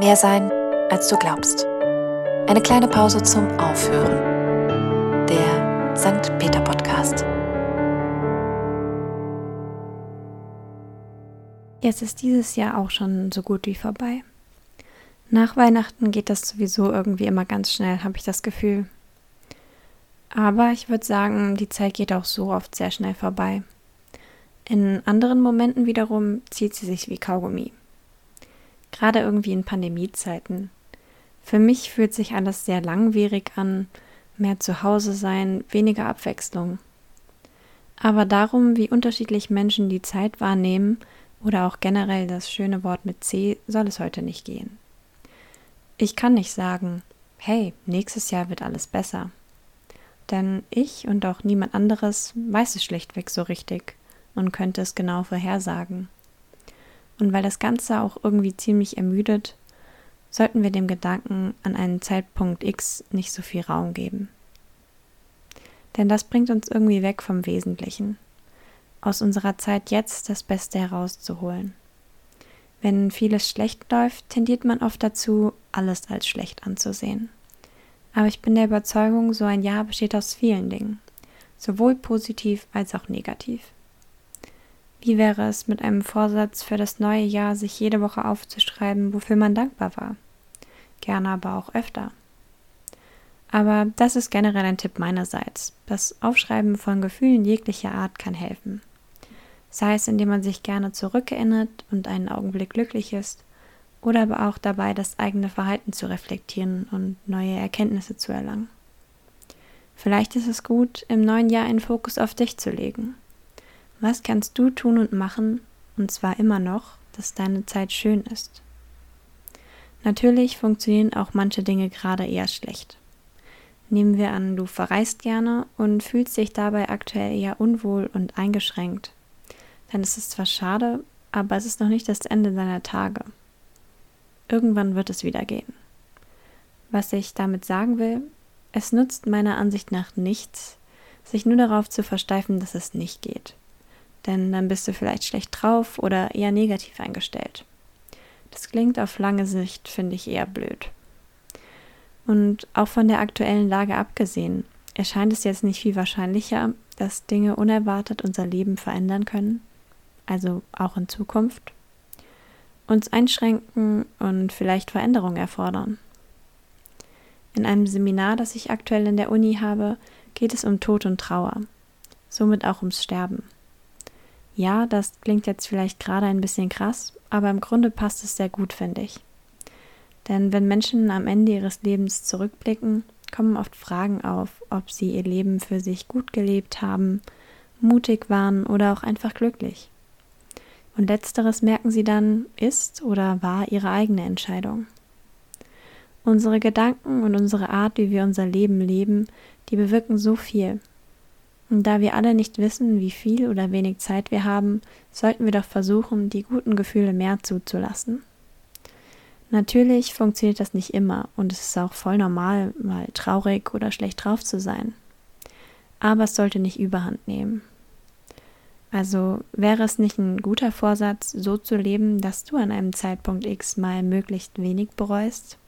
Mehr sein, als du glaubst. Eine kleine Pause zum Aufhören. Der St. Peter Podcast. Jetzt ist dieses Jahr auch schon so gut wie vorbei. Nach Weihnachten geht das sowieso irgendwie immer ganz schnell, habe ich das Gefühl. Aber ich würde sagen, die Zeit geht auch so oft sehr schnell vorbei. In anderen Momenten wiederum zieht sie sich wie Kaugummi. Gerade irgendwie in Pandemiezeiten. Für mich fühlt sich alles sehr langwierig an, mehr zu Hause sein, weniger Abwechslung. Aber darum, wie unterschiedlich Menschen die Zeit wahrnehmen oder auch generell das schöne Wort mit C, soll es heute nicht gehen. Ich kann nicht sagen, hey, nächstes Jahr wird alles besser. Denn ich und auch niemand anderes weiß es schlichtweg so richtig und könnte es genau vorhersagen. Und weil das Ganze auch irgendwie ziemlich ermüdet, sollten wir dem Gedanken an einen Zeitpunkt X nicht so viel Raum geben. Denn das bringt uns irgendwie weg vom Wesentlichen, aus unserer Zeit jetzt das Beste herauszuholen. Wenn vieles schlecht läuft, tendiert man oft dazu, alles als schlecht anzusehen. Aber ich bin der Überzeugung, so ein Jahr besteht aus vielen Dingen, sowohl positiv als auch negativ. Wie wäre es mit einem Vorsatz für das neue Jahr, sich jede Woche aufzuschreiben, wofür man dankbar war? Gerne aber auch öfter. Aber das ist generell ein Tipp meinerseits. Das Aufschreiben von Gefühlen jeglicher Art kann helfen. Sei es, indem man sich gerne zurückerinnert und einen Augenblick glücklich ist, oder aber auch dabei, das eigene Verhalten zu reflektieren und neue Erkenntnisse zu erlangen. Vielleicht ist es gut, im neuen Jahr einen Fokus auf dich zu legen was kannst du tun und machen, und zwar immer noch, dass deine Zeit schön ist? Natürlich funktionieren auch manche Dinge gerade eher schlecht. Nehmen wir an, du verreist gerne und fühlst dich dabei aktuell eher unwohl und eingeschränkt. Dann ist es zwar schade, aber es ist noch nicht das Ende deiner Tage. Irgendwann wird es wieder gehen. Was ich damit sagen will, es nutzt meiner Ansicht nach nichts, sich nur darauf zu versteifen, dass es nicht geht denn dann bist du vielleicht schlecht drauf oder eher negativ eingestellt. Das klingt auf lange Sicht, finde ich, eher blöd. Und auch von der aktuellen Lage abgesehen, erscheint es jetzt nicht viel wahrscheinlicher, dass Dinge unerwartet unser Leben verändern können, also auch in Zukunft, uns einschränken und vielleicht Veränderungen erfordern. In einem Seminar, das ich aktuell in der Uni habe, geht es um Tod und Trauer, somit auch ums Sterben. Ja, das klingt jetzt vielleicht gerade ein bisschen krass, aber im Grunde passt es sehr gut, finde ich. Denn wenn Menschen am Ende ihres Lebens zurückblicken, kommen oft Fragen auf, ob sie ihr Leben für sich gut gelebt haben, mutig waren oder auch einfach glücklich. Und letzteres merken sie dann, ist oder war ihre eigene Entscheidung. Unsere Gedanken und unsere Art, wie wir unser Leben leben, die bewirken so viel. Und da wir alle nicht wissen, wie viel oder wenig Zeit wir haben, sollten wir doch versuchen, die guten Gefühle mehr zuzulassen. Natürlich funktioniert das nicht immer und es ist auch voll normal, mal traurig oder schlecht drauf zu sein. Aber es sollte nicht überhand nehmen. Also wäre es nicht ein guter Vorsatz, so zu leben, dass du an einem Zeitpunkt X mal möglichst wenig bereust?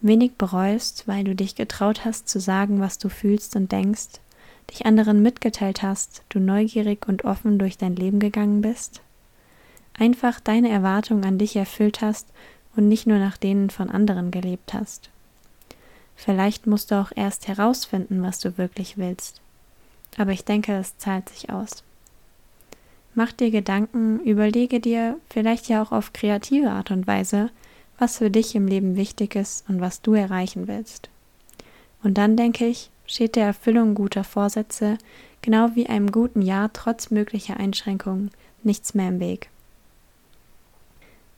Wenig bereust, weil du dich getraut hast zu sagen, was du fühlst und denkst, dich anderen mitgeteilt hast, du neugierig und offen durch dein Leben gegangen bist? Einfach deine Erwartungen an dich erfüllt hast und nicht nur nach denen von anderen gelebt hast. Vielleicht musst du auch erst herausfinden, was du wirklich willst. Aber ich denke, es zahlt sich aus. Mach dir Gedanken, überlege dir, vielleicht ja auch auf kreative Art und Weise, was für dich im Leben wichtig ist und was du erreichen willst. Und dann denke ich, steht der Erfüllung guter Vorsätze, genau wie einem guten Jahr trotz möglicher Einschränkungen, nichts mehr im Weg.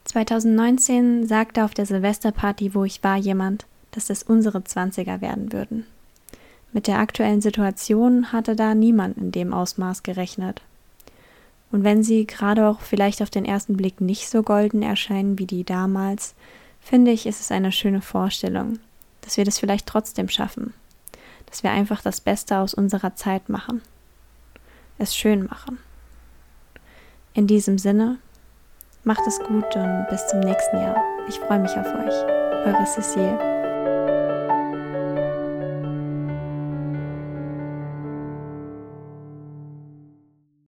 2019 sagte auf der Silvesterparty, wo ich war, jemand, dass es unsere Zwanziger werden würden. Mit der aktuellen Situation hatte da niemand in dem Ausmaß gerechnet. Und wenn sie gerade auch vielleicht auf den ersten Blick nicht so golden erscheinen wie die damals, finde ich, ist es eine schöne Vorstellung, dass wir das vielleicht trotzdem schaffen dass wir einfach das Beste aus unserer Zeit machen. Es schön machen. In diesem Sinne, Macht es gut und bis zum nächsten Jahr. Ich freue mich auf euch. Eure Cecile.